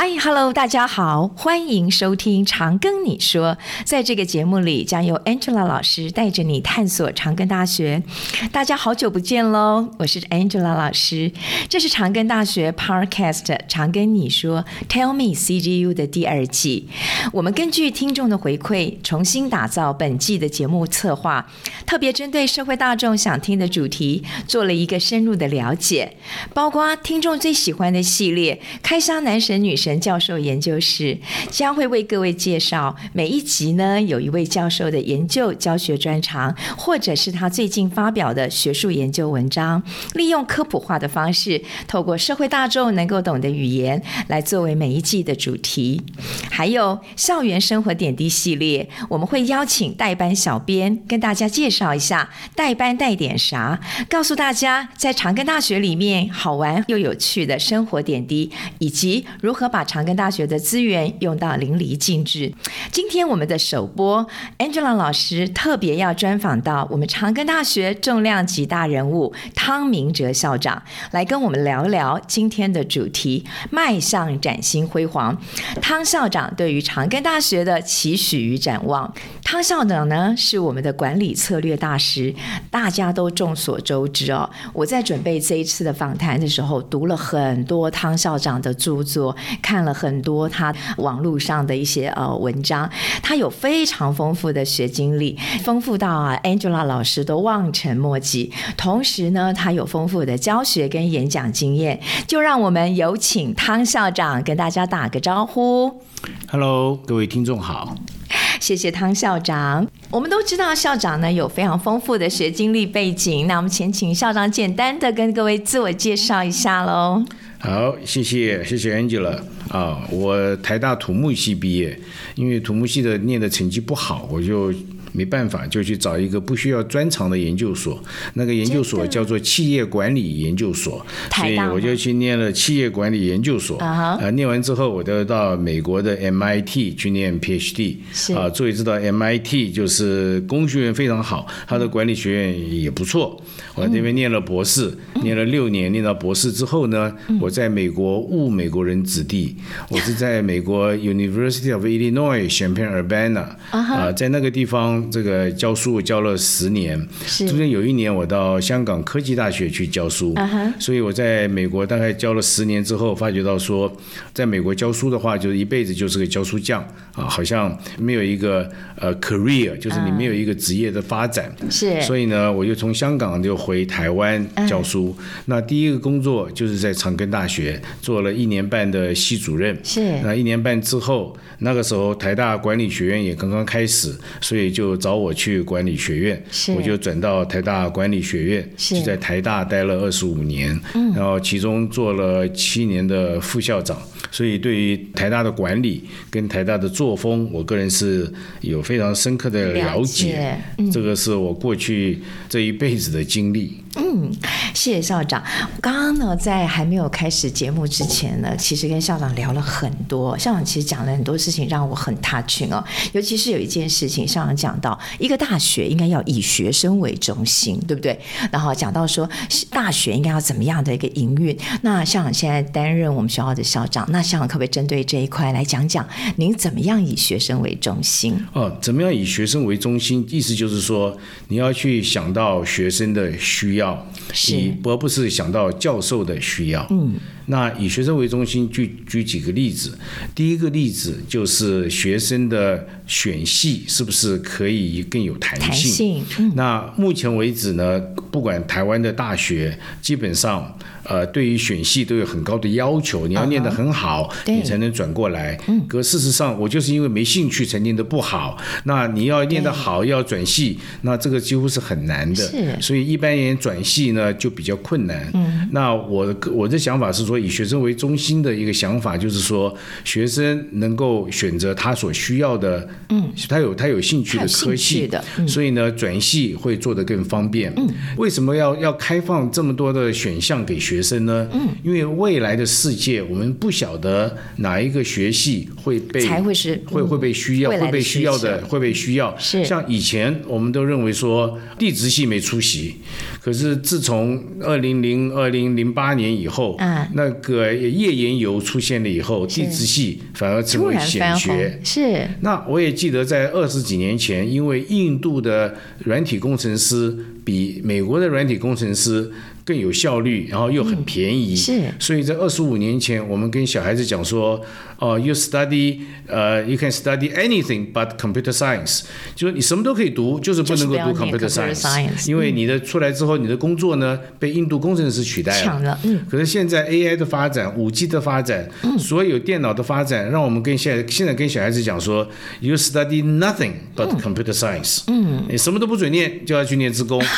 Hi，Hello，大家好，欢迎收听长庚你说。在这个节目里，将由 Angela 老师带着你探索长庚大学。大家好久不见喽，我是 Angela 老师。这是长庚大学 Podcast 长庚你说 Tell Me CGU 的第二季。我们根据听众的回馈，重新打造本季的节目策划，特别针对社会大众想听的主题，做了一个深入的了解，包括听众最喜欢的系列——开箱男神女神教授研究室将会为各位介绍每一集呢，有一位教授的研究教学专长，或者是他最近发表的学术研究文章，利用科普化的方式，透过社会大众能够懂的语言来作为每一季的主题。还有校园生活点滴系列，我们会邀请代班小编跟大家介绍一下代班带点啥，告诉大家在长庚大学里面好玩又有趣的生活点滴，以及如何。把把长庚大学的资源用到淋漓尽致。今天我们的首播，Angela 老师特别要专访到我们长庚大学重量级大人物汤明哲校长，来跟我们聊聊今天的主题：迈向崭新辉煌。汤校长对于长庚大学的期许与展望。汤校长呢，是我们的管理策略大师，大家都众所周知哦。我在准备这一次的访谈的时候，读了很多汤校长的著作。看了很多他网络上的一些呃文章，他有非常丰富的学经历，丰富到啊 Angela 老师都望尘莫及。同时呢，他有丰富的教学跟演讲经验，就让我们有请汤校长跟大家打个招呼。Hello，各位听众好，谢谢汤校长。我们都知道校长呢有非常丰富的学经历背景，那我们先请校长简单的跟各位自我介绍一下喽。好，谢谢谢谢 Angela 啊，我台大土木系毕业，因为土木系的念的成绩不好，我就。没办法，就去找一个不需要专长的研究所，那个研究所叫做企业管理研究所，所以我就去念了企业管理研究所。啊，念完之后，我就到美国的 MIT 去念 PhD。是。啊，诸位知道 MIT 就是工学院非常好，它的管理学院也不错。我在这边念了博士，念了六年，念到博士之后呢，我在美国误美国人子弟，我是在美国 University of Illinois Champaign-Urbana 啊，在那个地方。这个教书教了十年，中间有一年我到香港科技大学去教书，uh -huh. 所以我在美国大概教了十年之后，发觉到说，在美国教书的话，就是一辈子就是个教书匠啊，好像没有一个呃 career，就是你没有一个职业的发展。是、uh 所以呢，我就从香港就回台湾教书。Uh -huh. 那第一个工作就是在长庚大学做了一年半的系主任。是，那一年半之后，那个时候台大管理学院也刚刚开始，所以就。就找我去管理学院，我就转到台大管理学院，就在台大待了二十五年，然后其中做了七年的副校长，所以对于台大的管理跟台大的作风，我个人是有非常深刻的了解。这个是我过去这一辈子的经历。嗯，谢谢校长。刚刚呢，在还没有开始节目之前呢，其实跟校长聊了很多。校长其实讲了很多事情，让我很 touching 哦。尤其是有一件事情，校长讲到一个大学应该要以学生为中心，对不对？然后讲到说大学应该要怎么样的一个营运。那校长现在担任我们学校的校长，那校长可不可以针对这一块来讲讲，您怎么样以学生为中心？哦，怎么样以学生为中心？意思就是说，你要去想到学生的需要。你而不是想到教授的需要。嗯，那以学生为中心，举举几个例子。第一个例子就是学生的选系是不是可以更有弹性？弹性。嗯。那目前为止呢，不管台湾的大学，基本上。呃，对于选系都有很高的要求，你要念得很好，uh -huh. 你才能转过来。可事实上，我就是因为没兴趣才念得不好。那你要念得好，要转系，那这个几乎是很难的。是所以一般人转系呢就比较困难。嗯那我我的想法是说，以学生为中心的一个想法就是说，学生能够选择他所需要的，嗯，他有他有兴趣的科系的，所以呢转系会做得更方便。嗯为什么要要开放这么多的选项给学生？学生呢？嗯，因为未来的世界，我们不晓得哪一个学系会被才会是会会被需要，会被需要的会被需要。是像以前我们都认为说地质系没出息，可是自从二零零二零零八年以后，嗯，那那个页岩油出现了以后，地质系反而成为显学。是。那我也记得在二十几年前，因为印度的软体工程师比美国的软体工程师。更有效率，然后又很便宜，嗯、是。所以在二十五年前，我们跟小孩子讲说，哦、uh,，you study，呃、uh,，you can study anything but computer science，就是你什么都可以读，就是不能够读 computer science，, 因为你的出来之后，你的工作呢被印度工程师取代了。抢了，嗯。可是现在 AI 的发展，五 G 的发展，嗯，所有电脑的发展，让我们跟现在现在跟小孩子讲说，you study nothing but computer science，嗯，你什么都不准念，就要去念职工，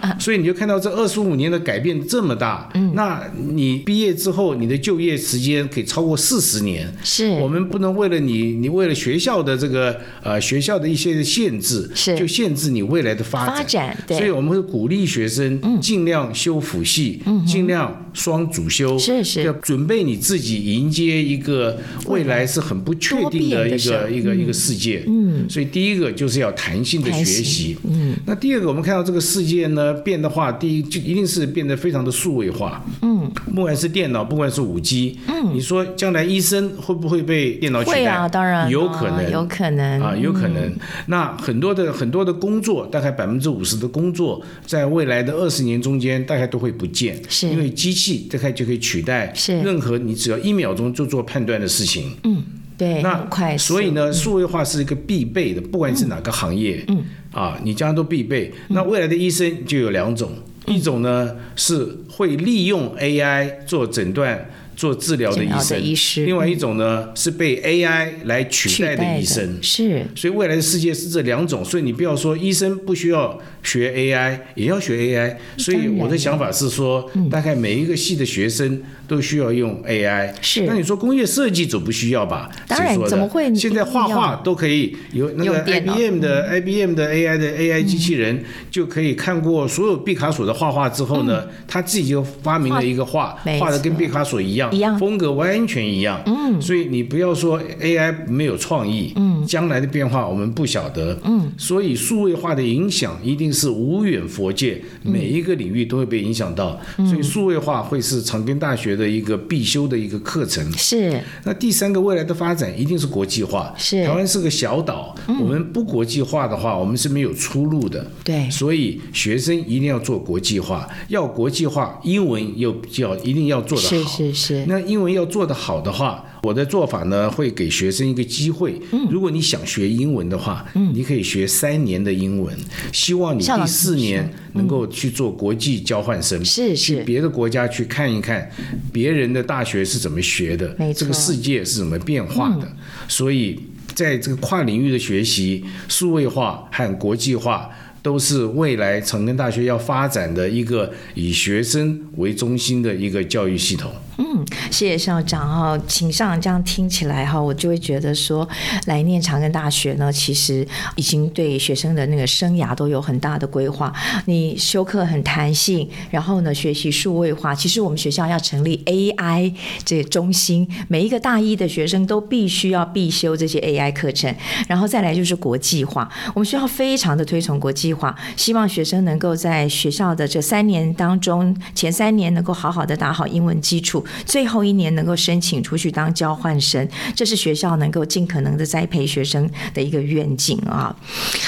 所以你就看到这二十五年的改。变这么大，嗯，那你毕业之后，你的就业时间可以超过四十年。是，我们不能为了你，你为了学校的这个呃学校的一些限制，是，就限制你未来的发展。发展，对。所以我们会鼓励学生尽量修辅系，嗯，尽量双主修，是是，要准备你自己迎接一个未来是很不确定的一个一个一个世界。嗯，所以第一个就是要弹性的学习。嗯，那第二个我们看到这个世界呢变的话，第一就一定是变。得非常的数位化，嗯，不管是电脑，不管是五 G，嗯，你说将来医生会不会被电脑取代？会啊，当然有可能，有可能。啊，有可能。那很多的很多的工作，大概百分之五十的工作，在未来的二十年中间，大概都会不见，是。因为机器大概就可以取代任何你只要一秒钟就做判断的事情。嗯，对，那快，所以呢，数位化是一个必备的，不管是哪个行业，嗯，啊，你将来都必备。那未来的医生就有两种。一种呢是会利用 AI 做诊断、做治疗的医生，医师，另外一种呢是被 AI 来取代的医生。是，所以未来的世界是这两种。所以你不要说医生不需要学 AI，也要学 AI。所以我的想法是说，大概每一个系的学生。都需要用 AI，是。那你说工业设计总不需要吧？当然，怎么会？现在画画都可以有那个 IBM 的 IBM 的 AI 的 AI 机器人，就可以看过所有毕卡索的画画之后呢，他自己就发明了一个画，画的跟毕卡索一样，风格完全一样。嗯。所以你不要说 AI 没有创意，嗯，将来的变化我们不晓得，嗯。所以数位化的影响一定是无远佛界，每一个领域都会被影响到。所以数位化会是长庚大学的。的一个必修的一个课程是。那第三个未来的发展一定是国际化。是。台湾是个小岛，嗯，我们不国际化的话，我们是没有出路的。对。所以学生一定要做国际化，要国际化，英文又要一定要做得好。是是是。那英文要做得好的话。我的做法呢，会给学生一个机会。如果你想学英文的话，你可以学三年的英文。希望你第四年能够去做国际交换生，是是，去别的国家去看一看别人的大学是怎么学的，这个世界是怎么变化的。所以，在这个跨领域的学习、数位化和国际化，都是未来长庚大学要发展的一个以学生为中心的一个教育系统。嗯，谢谢校长哈，请校长这样听起来哈，我就会觉得说，来念长庚大学呢，其实已经对学生的那个生涯都有很大的规划。你修课很弹性，然后呢，学习数位化。其实我们学校要成立 AI 这中心，每一个大一的学生都必须要必修这些 AI 课程。然后再来就是国际化，我们学校非常的推崇国际化，希望学生能够在学校的这三年当中，前三年能够好好的打好英文基础。最后一年能够申请出去当交换生，这是学校能够尽可能的栽培学生的一个愿景啊。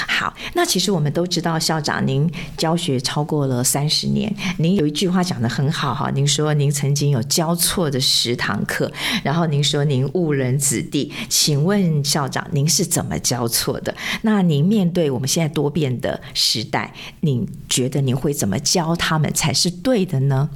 好，那其实我们都知道，校长您教学超过了三十年，您有一句话讲得很好哈，您说您曾经有教错的十堂课，然后您说您误人子弟，请问校长您是怎么教错的？那您面对我们现在多变的时代，您觉得您会怎么教他们才是对的呢？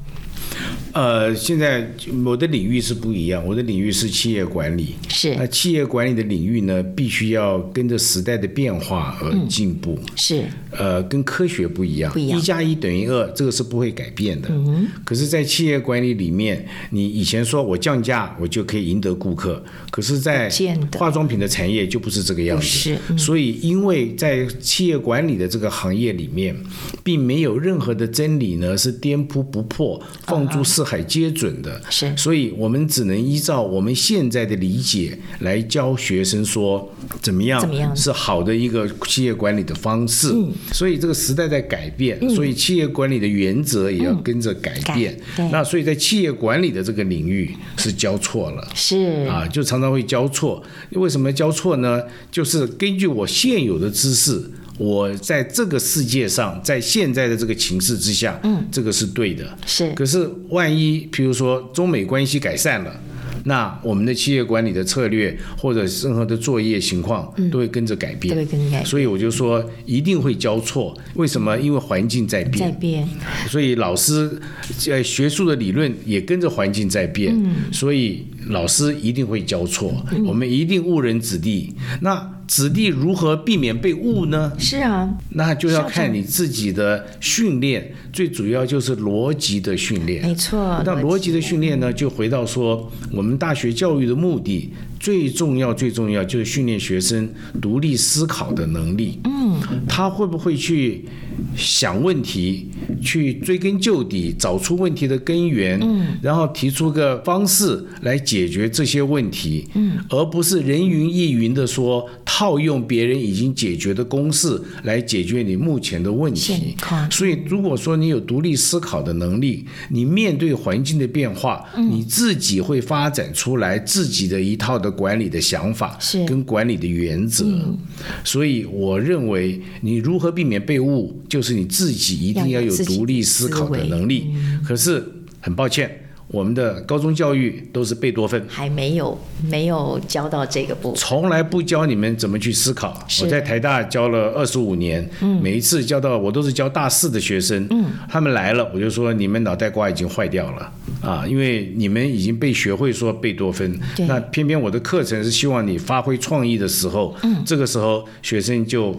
呃，现在我的领域是不一样，我的领域是企业管理。是。那企业管理的领域呢，必须要跟着时代的变化而进步。嗯、是。呃，跟科学不一样。一加一等于二，这个是不会改变的。嗯。可是，在企业管理里面，你以前说我降价，我就可以赢得顾客。可是，在化妆品的产业就不是这个样子。所以，因为在企业管理的这个行业里面，并没有任何的真理呢是颠扑不破。放放诸四海皆准的。是，所以我们只能依照我们现在的理解来教学生说怎么样，怎么样是好的一个企业管理的方式。嗯，所以这个时代在改变，所以企业管理的原则也要跟着改变。那所以在企业管理的这个领域是交错了。是啊，就常常会交错。为什么交错呢？就是根据我现有的知识。我在这个世界上，在现在的这个情势之下，嗯，这个是对的。是。可是万一，譬如说中美关系改善了，那我们的企业管理的策略或者任何的作业情况都会跟着改变。都会跟着改变。所以我就说一定会交错。为什么？因为环境在变。在变。所以老师，呃，学术的理论也跟着环境在变。嗯。所以老师一定会交错。我们一定误人子弟。那。子弟如何避免被误呢？是啊，那就要看你自己的训练，最主要就是逻辑的训练。没错，那逻辑的训练呢，就回到说，我们大学教育的目的最重要、最重要就是训练学生独立思考的能力。嗯，他会不会去想问题，去追根究底，找出问题的根源，嗯，然后提出个方式来解决这些问题，嗯，而不是人云亦云的说。套用别人已经解决的公式来解决你目前的问题，所以如果说你有独立思考的能力，你面对环境的变化，你自己会发展出来自己的一套的管理的想法，跟管理的原则。所以我认为，你如何避免被误，就是你自己一定要有独立思考的能力。可是很抱歉。我们的高中教育都是贝多芬，还没有没有教到这个部分，从来不教你们怎么去思考。我在台大教了二十五年，嗯，每一次教到我都是教大四的学生，嗯，他们来了我就说，你们脑袋瓜已经坏掉了。啊，因为你们已经被学会说贝多芬，那偏偏我的课程是希望你发挥创意的时候，嗯，这个时候学生就。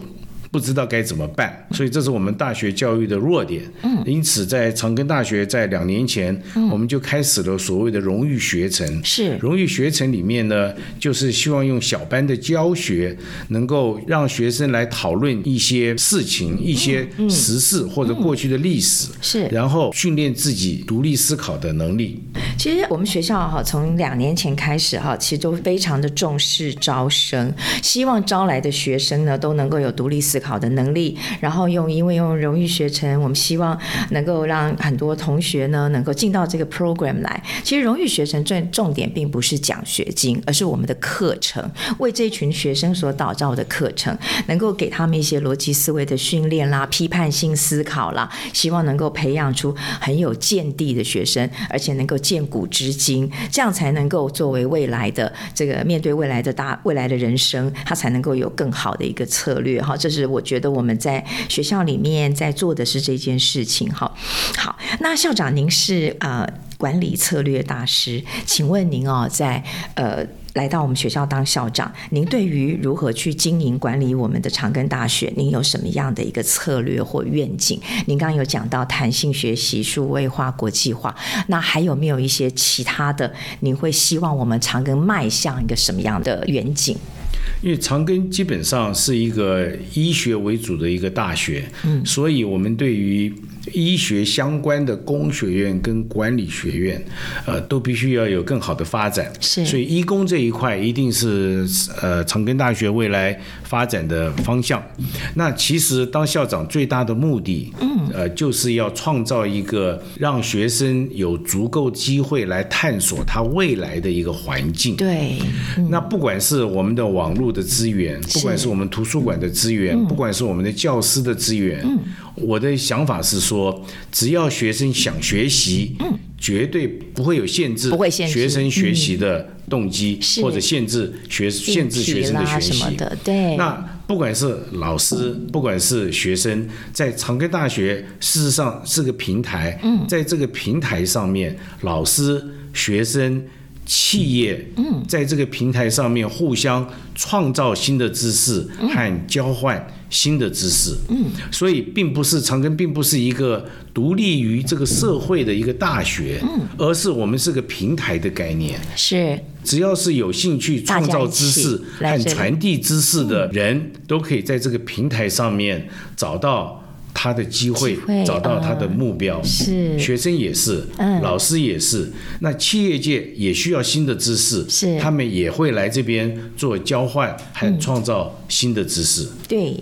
不知道该怎么办，所以这是我们大学教育的弱点。嗯，因此在长庚大学在两年前，我们就开始了所谓的荣誉学程。是荣誉学程里面呢，就是希望用小班的教学，能够让学生来讨论一些事情、一些时事或者过去的历史。是，然后训练自己独立思考的能力。其实我们学校哈，从两年前开始哈，其实都非常的重视招生，希望招来的学生呢都能够有独立思考的能力，然后用因为用荣誉学程，我们希望能够让很多同学呢能够进到这个 program 来。其实荣誉学程最重点并不是奖学金，而是我们的课程，为这群学生所打造的课程，能够给他们一些逻辑思维的训练啦、批判性思考啦，希望能够培养出很有见地的学生，而且能够见古知今，这样才能够作为未来的这个面对未来的大未来的人生，他才能够有更好的一个策略哈。这是。我觉得我们在学校里面在做的是这件事情，哈，好，那校长您是呃管理策略大师，请问您哦，在呃来到我们学校当校长，您对于如何去经营管理我们的长庚大学，您有什么样的一个策略或愿景？您刚刚有讲到弹性学习、数位化、国际化，那还有没有一些其他的？您会希望我们长庚迈向一个什么样的远景？因为长庚基本上是一个医学为主的一个大学，嗯，所以我们对于医学相关的工学院跟管理学院，呃，都必须要有更好的发展。是，所以医工这一块一定是呃长庚大学未来发展的方向。那其实当校长最大的目的，嗯，呃，就是要创造一个让学生有足够机会来探索他未来的一个环境。对，嗯，那不管是我们的网络的资源，不管是我们图书馆的资源，不管是我们的教师的资源，嗯，我的想法是说，只要学生想学习，嗯，绝对不会有限制，不会限制。学生学习的动机，或者限制学限制学生的学习。的。对，那不管是老师，不管是学生，在长庚大学事实上是个平台，嗯，在这个平台上面，老师、学生。企业在这个平台上面互相创造新的知识和交换新的知识，嗯。所以并不是长庚并不是一个独立于这个社会的一个大学，嗯。而是我们是个平台的概念。是，只要是有兴趣创造知识和传递知识的人，都可以在这个平台上面找到他的机会，找到他的目标，嗯、是。学生也是，嗯，老师也是，那企业界也需要新的知识，是，他们也会来这边做交换还创造新的知识。嗯、对，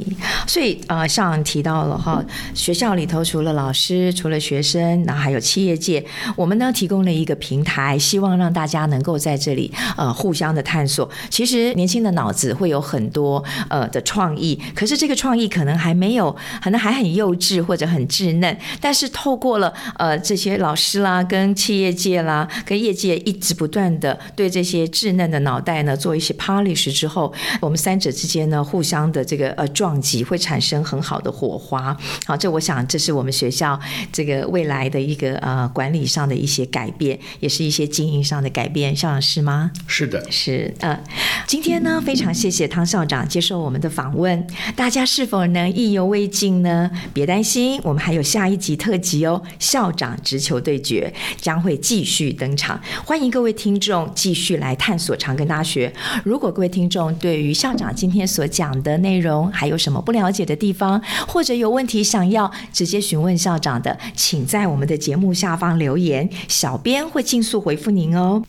所以呃，像提到了哈，学校里头除了老师，除了学生，然后还有企业界，我们呢提供了一个平台，希望让大家能够在这里呃互相的探索。其实年轻的脑子会有很多呃的创意，可是这个创意可能还没有，可能还很幼。稚或者很稚嫩，但是透过了呃这些老师啦，跟企业界啦，跟业界一直不断的对这些稚嫩的脑袋呢做一些 polish 之后，我们三者之间呢互相的这个呃撞击，会产生很好的火花。好，这我想这是我们学校这个未来的一个呃管理上的一些改变，也是一些经营上的改变。校长是吗？是的，是呃，今天呢非常谢谢汤校长接受我们的访问，大家是否能意犹未尽呢？别担心，我们还有下一集特辑哦！校长直球对决将会继续登场，欢迎各位听众继续来探索长庚大学。如果各位听众对于校长今天所讲的内容还有什么不了解的地方，或者有问题想要直接询问校长的，请在我们的节目下方留言，小编会尽速回复您哦。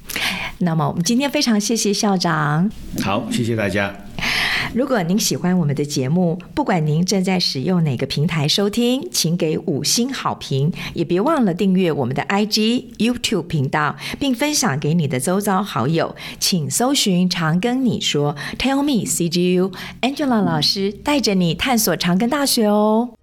那么我们今天非常谢谢校长，好，谢谢大家。如果您喜欢我们的节目，不管您正在使用哪个平台收听，请给五星好评，也别忘了订阅我们的 IG、YouTube 频道，并分享给你的周遭好友。请搜寻“长庚你说 ”，Tell me CGU，Angela 老师带着你探索长庚大学哦。